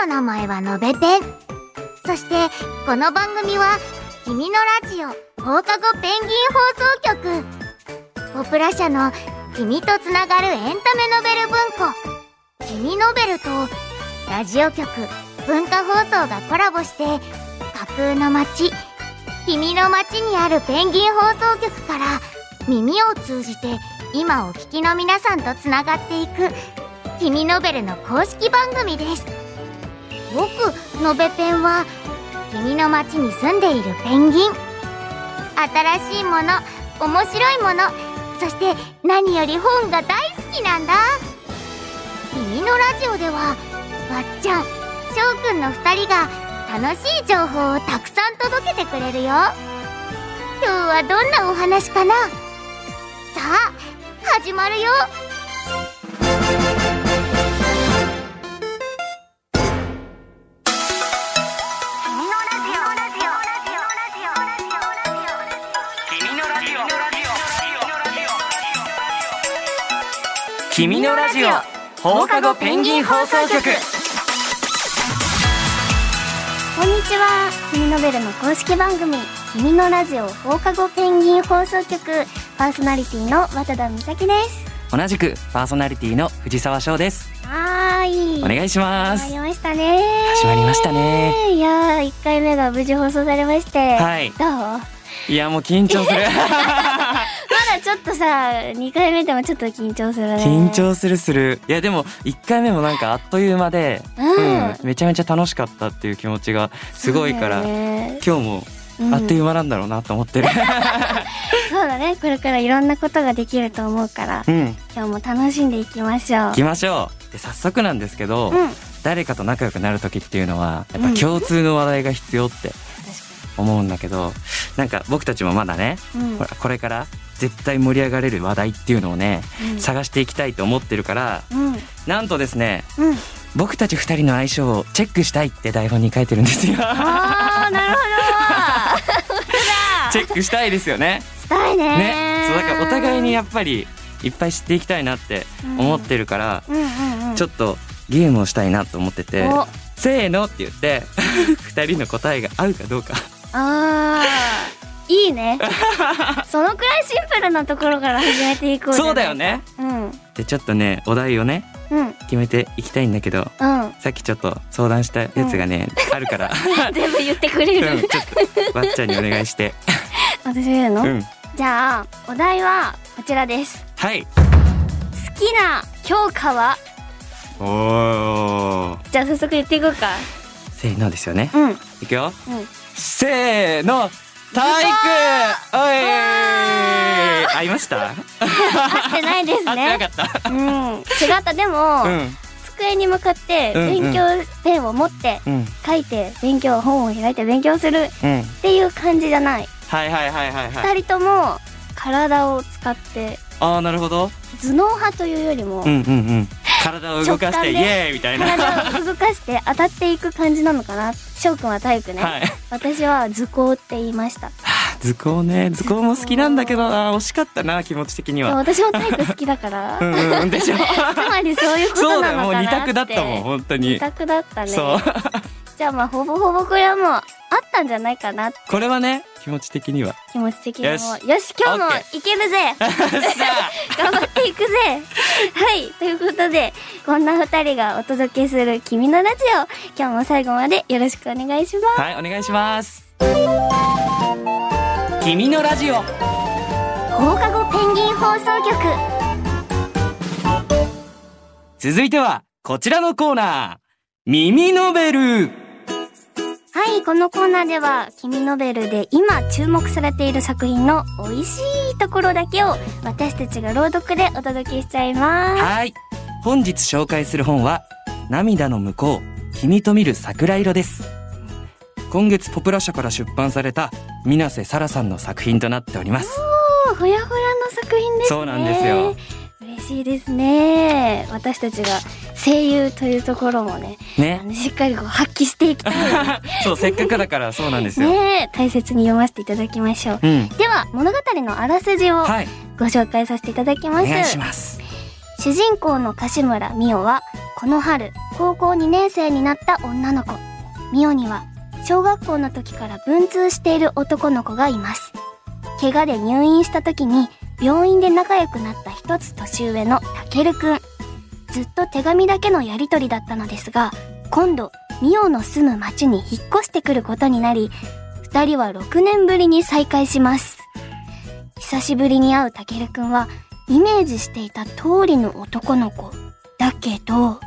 の名前はのべペンそしてこの番組は「君のラジオ放課後ペンギン放送局」ポプラ社の「君とつながるエンタメノベル文庫」「君ノベル」とラジオ局文化放送がコラボして架空の街君の街にあるペンギン放送局から耳を通じて今お聞きの皆さんとつながっていく「君ノベル」の公式番組です。僕のべペンは君の街に住んでいるペンギン。新しいもの面白いものそして何より本が大好きなんだ。君のラジオではわっちゃんしょうくんの2人が楽しい情報をたくさん届けてくれるよ。今日はどんなお話かな？さあ始まるよ。君のラジオ。放課後ペンギン放送局。こんにちは。君ノベルの公式番組「君のラジオ放課後ペンギン放送局」パーソナリティの渡田美咲です。同じくパーソナリティの藤沢翔です。はーい。お願いします。始まりましたね。始まりましたね。いやー1回目が無事放送されまして、はい。どう？まいやもう緊張する。だ ちょっとさ2回目でもちょっと緊張するね。緊張するする。いやでも1回目もなんかあっという間で、うん。めちゃめちゃ楽しかったっていう気持ちがすごいから、ね。今日もあっという間なんだろうなと思ってる。そうだね。これからいろんなことができると思うからうん。今日も楽しんでいきましょう。行きましょう。で早速なんですけど、うん。誰かと仲良くなる時っていうのはやっぱ共通の話題が必要って思うんだけどなんか僕たちもまだね、これから絶対盛り上がれる話題っていうのをね、うん。探していきたいと思ってるからうん。なんとですねうん。僕たち二人の相性をチェックしたいって台本に書いてるんですよ。あーなるほど。チェックしたいですよね。したいね。ね。そうだからお互いにやっぱりいっぱい知っていきたいなって思ってるから、ちょっとゲームをしたいなと思っててお「せーの」って言って 二人の答えが合うかどうか。あー いいね。そのくらいシンプルなところから始めていこうそうだよね。うん。でちょっとねお題をねうん。決めていきたいんだけどうん。さっきちょっと相談したやつがね、あるから、全部言ってくれうん、るちょっとわっちゃんにお願いして。私言うの、うん。じゃあお題はこちらです。はい。好きな教科は？おー。じゃあ早速言っていこうか。せーのですよね。いくよ。せーの体育！おい！合いました？合ってないです合ってねなかった。うん。違った。でも、うん。机に向かって勉強ペンを持ってうん。書いて勉強本を開いて勉強するうん。っていう感じじゃない。はいはいはいはいはい。二人とも体を使ってああなるほど。頭脳派というよりもうんうんうん。体を動かしてイエーイみたいな。体を動かして当たっていく感じなのかな翔くんは体育ね、はい。私は図工って言いました。図工ね。図工も好きなんだけどな惜しかったな気持ち的には。私も体育好きだから。うんうんでしょ。つまりそういうことそうだなのかなって。よ。もう二択だったもん本当に。二択だったね。そうじゃあまあほぼほぼこれはもうあったんじゃないかなこれはね気持ち的には。気持ち的にも。よよしし今日もいけるぜ。さ 頑張っていくぜ。はい。ということでこんな二人がお届けする「君のラジオ」今日も最後までよろしくお願いします。あはいお願いします。君のラジオ。放課後ペンギン放送局。続いてはこちらのコーナー。耳ノベルはいこのコーナーでは「君ノベル」で今注目されている作品の美味しいところだけを私たちが朗読でお届けしちゃいます。はい。本日紹介する本は涙の向こう君と見る桜色です。今月ポプラ社から出版された水瀬沙羅さんの作品となっております。おーほやほやの作品ですね。そうなんですよ。嬉しいですね。私たちが声優というところもねあねのしっかりこう発揮していきたい。の そうせっかくだからそうなんですよ、で ね大切に読ませていただきましょう。うん。では物語のあらすじをはい。ご紹介させていただきます、お願いします。主人公の柏村美桜はこの春高校2年生になった女の子。ミオには、小学校の時から文通している男の子がいます。怪我で入院した時に、病院で仲良くなった一つ年上のタケルくん。ずっと手紙だけのやりとりだったのですが、今度、ミオの住む町に引っ越してくることになり、二人は6年ぶりに再会します。久しぶりに会うタケルくんは、イメージしていた通りの男の子。だけど、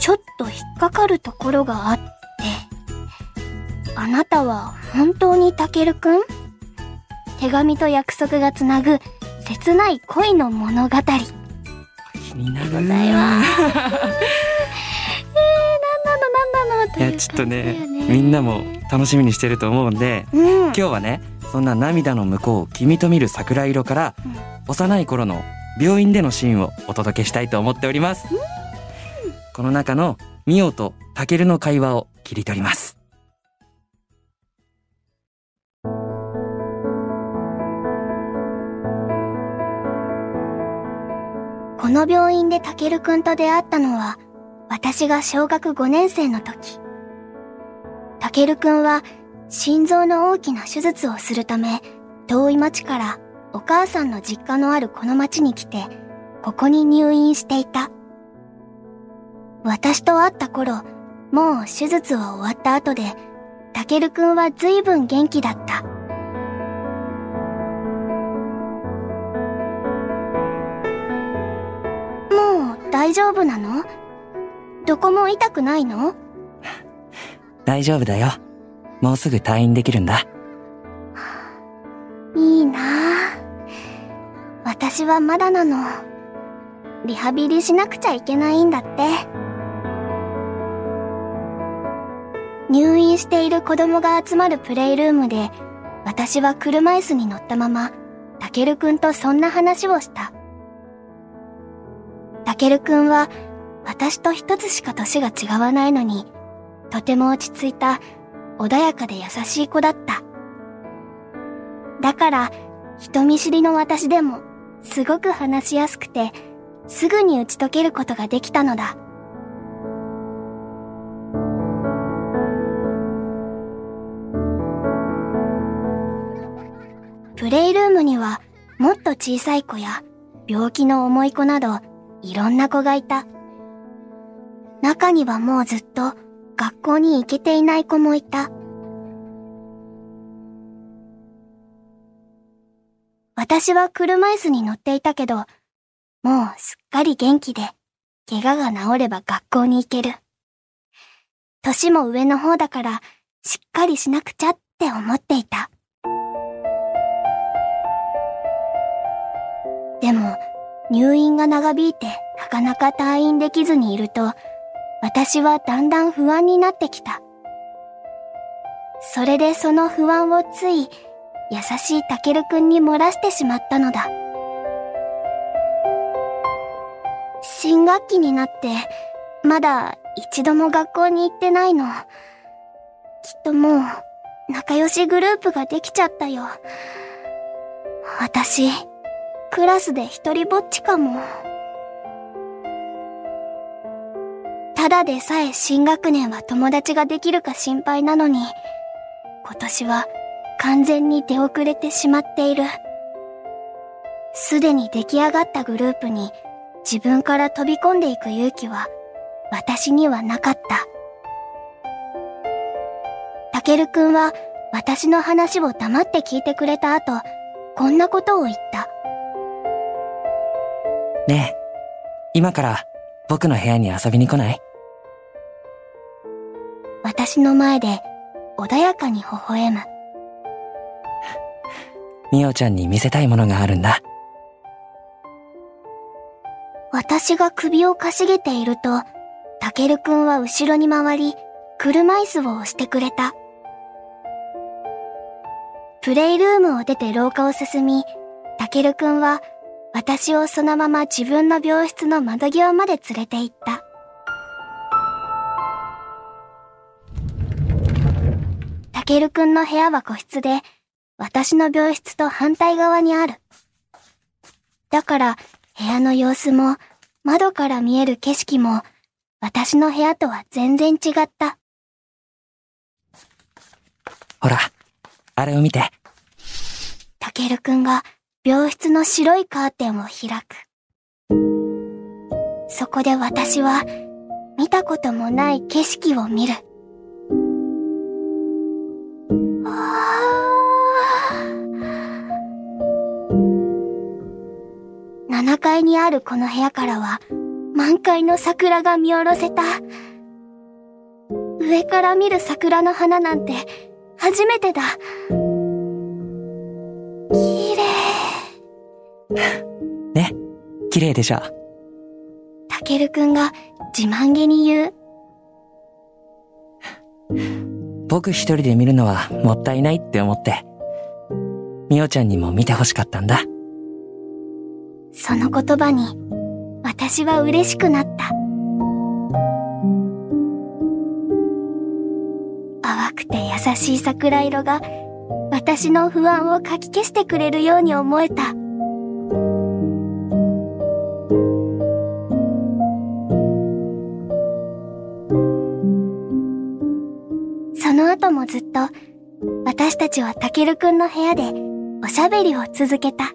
ちょっと引っかかるところがあって、あなたは本当にタケルくん？手紙と約束がつなぐ切ない恋の物語。気になるございます。えー、なんなのなんなのといやちょっとね感じだよみんなも楽しみにしてると思うんでうん。今日はねそんな涙の向こう君と見る桜色からうん。幼い頃の病院でのシーンをお届けしたいと思っております。この中のミオとタケルの会話を切り取りますこの病院でタケルくんと出会ったのは、私が小学5年生の時。タケルくんは、心臓の大きな手術をするため、遠い町からお母さんの実家のあるこの町に来て、ここに入院していた。私と会った頃、もう手術は終わった後で、タケルくんは随分元気だった。大丈夫なの？どこも痛くないの？大丈夫だよもうすぐ退院できるんだいいなあ私はまだなの。リハビリしなくちゃいけないんだって。入院している子供が集まるプレイルームで、私は車椅子に乗ったまま、タケルくんとそんな話をした。タケルくんは、私と一つしか年が違わないのに、とても落ち着いた、穏やかで優しい子だった。だから、人見知りの私でも、すごく話しやすくて、すぐに打ち解けることができたのだ。プレイルームには、もっと小さい子や、病気の重い子など、いろんな子がいた。中にはもうずっと、学校に行けていない子もいた。私は車椅子に乗っていたけど、もうすっかり元気で、怪我が治れば学校に行ける。年も上の方だから、しっかりしなくちゃって思っていた。でも、入院が長引いてなかなか退院できずにいると、私はだんだん不安になってきた。それでその不安をつい、優しいタケルくんに漏らしてしまったのだ。新学期になって、まだ一度も学校に行ってないの。きっともう、仲良しグループができちゃったよ。私、クラスで一人ぼっちかも。ただでさえ新学年は友達ができるか心配なのに、今年は完全に出遅れてしまっている。すでに出来上がったグループに自分から飛び込んでいく勇気は私にはなかった。たけるくんは私の話を黙って聞いてくれた後、こんなことを言った。ねえ今から僕の部屋に遊びに来ない？私の前で穏やかに微笑む。みおちゃんに見せたいものがあるんだ私が首をかしげていると、たけるくんは後ろに回り、車椅子を押してくれた。プレイルームを出て廊下を進み、たけるくんは私をそのまま自分の病室の窓際まで連れて行った。たけるくんの部屋は個室で、私の病室と反対側にある。だから、部屋の様子も、窓から見える景色も、私の部屋とは全然違った。ほら、あれを見て。たけるくんが病室の白いカーテンを開く。そこで私は見たこともない景色を見る。7階にあるこの部屋からは満開の桜が見下ろせた。上から見る桜の花なんて初めてだ。ね、綺麗でしょ？たけるくんが自慢げに言う。僕一人で見るのはもったいないって思って、みおちゃんにも見てほしかったんだ。その言葉に私は嬉しくなった。淡くて優しい桜色が私の不安をかき消してくれるように思えた。の後もずっと私たちはたけるくんの部屋でおしゃべりを続けた。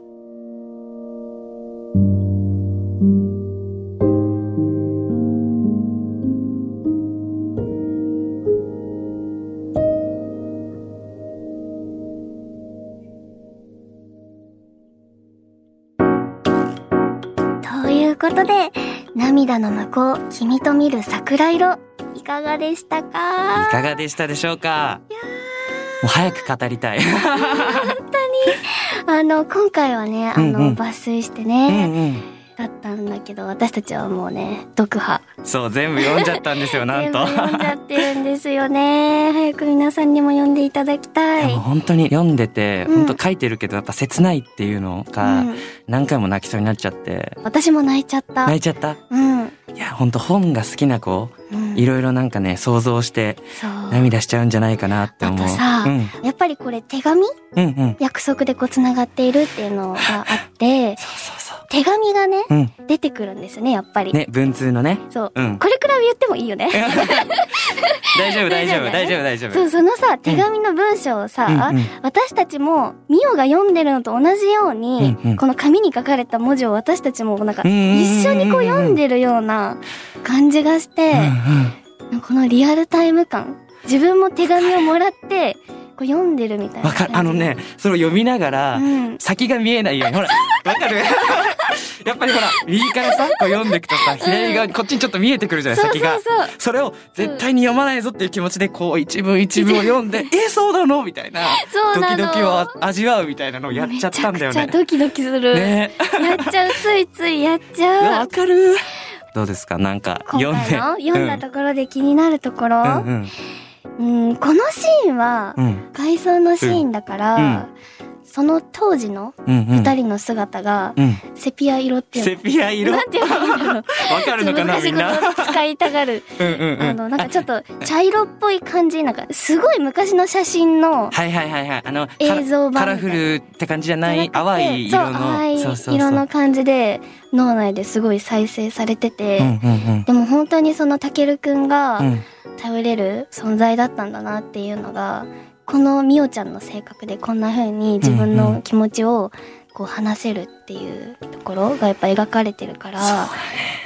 ということで、涙の向こう、君と見る桜色、いかがでしたか？いかがでしたでしょうか？もう早く語りたい。あの、今回はね、あの、うんうん抜粋してうんね、うん。だったんだけど、私たちはもうね、読破。そう、全部読んじゃったんですよ、なんと。読んじゃってるんですよね。早く皆さんにも読んでいただきたい。本当に読んでて、うん本当書いてるけどやっぱ切ないっていうのうがん、何回も泣きそうになっちゃって、私も泣いちゃった。泣いちゃった？うん。いや本当本が好きな子うんいろいろなんかね想像して。涙しちゃうんじゃないかなって思うあとさうんやっぱりこれ手紙？うんうん約束でこう繋がっているっていうのがあって、そう手紙がね、うん。出てくるんですね、やっぱり。ね文通のね。そう。うん。これくらい言ってもいいよね。大丈夫大丈夫大大丈夫大丈夫。そう、そのさ、手紙の文章をさ、うんうん。私たちも、ミオが読んでるのと同じように、うんうん。この紙に書かれた文字を私たちもなんか、一緒にこう読んでるような感じがして、うんうんこのリアルタイム感。自分も手紙をもらって、こう読んでるみたいなわかる。あのねそれを読みながら、うん。先が見えないようにほらわかる？やっぱりほら右からさこう読んでいくとさ左側にこっちにちょっと見えてくるじゃない先が。それを絶対に読まないぞっていう気持ちでこう一文一文を読んでえそうなの？みたいな。ドそうなの。キドキを味わうみたいなのをやっちゃったんだよね。ドキドキする。ね。やっちゃう、ついついやっちゃう。わかる。どうですか？なんか今読んで。読んだところで気になるところ、うん。うん、このシーンは回想のシーンだから、うんその当時のうんうん。二人の姿がうん。セピア色っていうセピア色？わなんていうの？かるのかなみんな？使いたがる。うんうんうん。あの、なんかちょっと茶色っぽい感じ、なんかすごい昔の写真のはいはいはいはい。あのカ映ラ像版カラフルって感じじゃない淡い色の。そう淡い色の感じで脳内ですごい再生されてて、うんうんでも本当にそのたけるくんがうんうん。頼れる存在だったんだなっていうのがこのみおちゃんの性格でこんな風に自分の気持ちをこう話せるっていうところがやっぱ描かれてるから、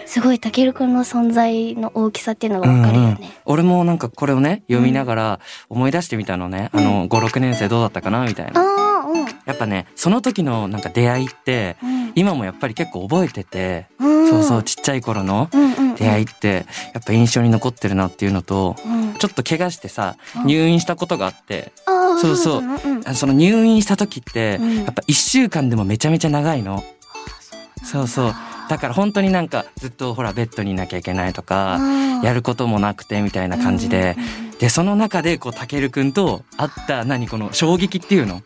すごいたけるくんの存在の大きさっていうのがわかるよね。うんうん。俺もなんかこれをね読みながら思い出してみたのね、あの56年生どうだったかな？みたいな。うん。やっぱねその時のなんか出会いってうん今もやっぱり結構覚えてて、うん。そうそうちっちゃい頃のうんうんうん。出会いってやっぱ印象に残ってるなっていうのとうん。ちょっと怪我してさうん。入院したことがあってああそうそう。その？入院した時ってうん。やっぱ1週間でもめちゃめちゃ長いの。そうそうだから本当になんかずっとほらベッドにいなきゃいけないとかやることもなくてみたいな感じで、でその中でこうたけるくんと会った何この衝撃っていうの？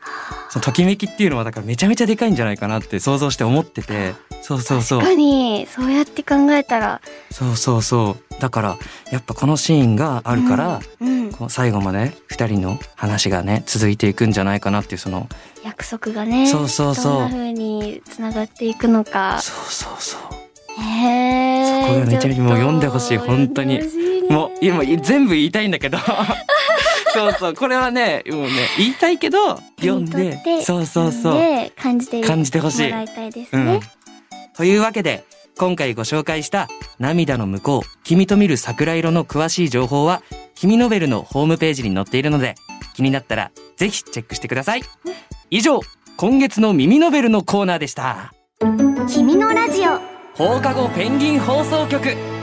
そのときめきっていうのはだからめちゃめちゃでかいんじゃないかなって想像して思ってて。そうそうそう。確かにそうやって考えたら。そうそうそう。だからやっぱこのシーンがあるから、うんこう最後まで2人の話がね続いていくんじゃないかなっていうその約束がねそうそうそう。どんな風につながっていくのか。そうそうそう。へえこれめちゃめちゃもう読んでほしい本当に。もう今全部言いたいんだけど。そうそう。これはねもうね言いたいけど読んでそうそうそう。で感じて感じてほしい。いたいですうん。ね。というわけで今回ご紹介した「涙の向こう君と見る桜色」の詳しい情報は君ノベルのホームページに載っているので気になったらぜひチェックしてください。以上今月の耳ノベルのコーナーでした。君のラジオ。放課後ペンギン放送局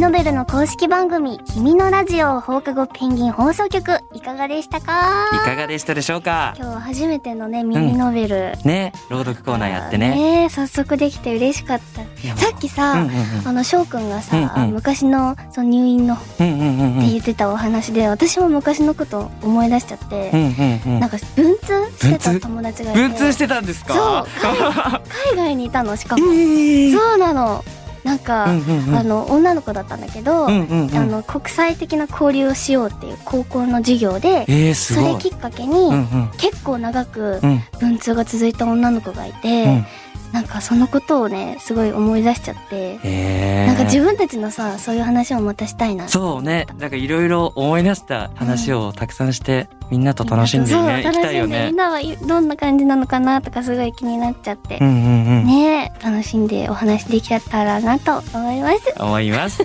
君ノベルの公式番組君のラジオ放課後ペンギン放送局いかがでしたか？いかがでしたでしょうか？今日は初めてのねミニノベル、ね朗読コーナーやってね。ね早速できて嬉しかった。さっきさ、うんうんあの翔くんがさ、うんうん昔のその入院のっうんうんうんうん。うんて言ってたお話で、私も昔のこと思い出しちゃってう、んうんうん。なんか文通してた友達がいて。文通してたんですか？そう海 海外にいたのしかも、えー。そうなのなんか、うんうんうん。あの女の子だったんだけど、うんうんうん。あの国際的な交流をしようっていう高校の授業で、えー、それきっかけに、うんうん。結構長くうん。文通が続いた女の子がいて、うんなんかそのことをねすごい思い出しちゃって、え。ー、なんか自分たちのさそういう話をまたしたいな。そうね。なんかいろいろ思い出した話をたくさんして、みんなと楽しんでそうね行きたいよね。楽しんでみん。なはいどんな感じなのかなとかすごい気になっちゃって、うんうんうん。ね楽しんでお話できたらなと思います。思います。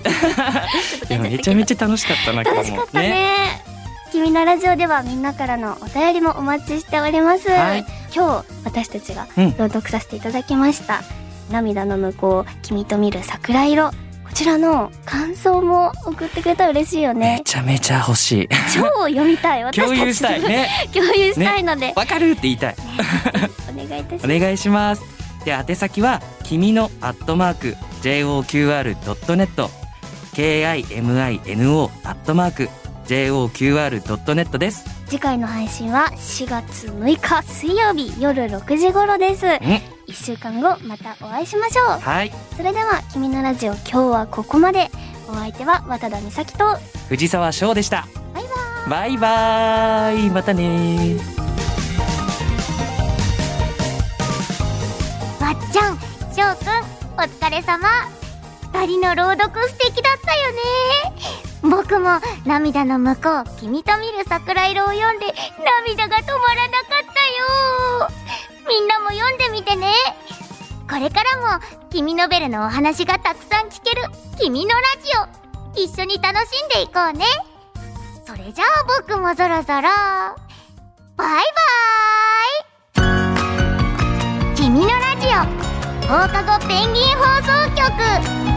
でもめちゃめちゃ楽しかったな楽しかったね君のラジオではみんなからのお便りもお待ちしております、はい。今日私たちがうん。朗読させていただきました、涙の向こう君と見る桜色。こちらの感想も送ってくれたら嬉しいよめねちゃめちゃ欲しい。超読みたい。私たち共有したいね。共有したいので、わかるって言いたい。お願いいたします。お願いします。で宛先は君のアットマーク JOQR.net KIMINO アットマーク JOQR.net です。次回の配信は4月6日水曜日夜6時頃です1週間後またお会いしましょうはい。それでは「君のラジオ」今日はここまでお相手は渡田美咲と藤沢翔でした。バイババイバイ。またねわっちゃん、しょうくん、お疲れ様。二人の朗読素敵だったよね。僕も涙の向こう、君と見る桜色を読んで涙が止まらなかったよ。みんなも読んでみてね。これからも君ノベルのお話がたくさん聞ける君のラジオ。一緒に楽しんでいこうね。それじゃあ僕もそろそろ、バイバーイ君のラジオ放課後ペンギン放送局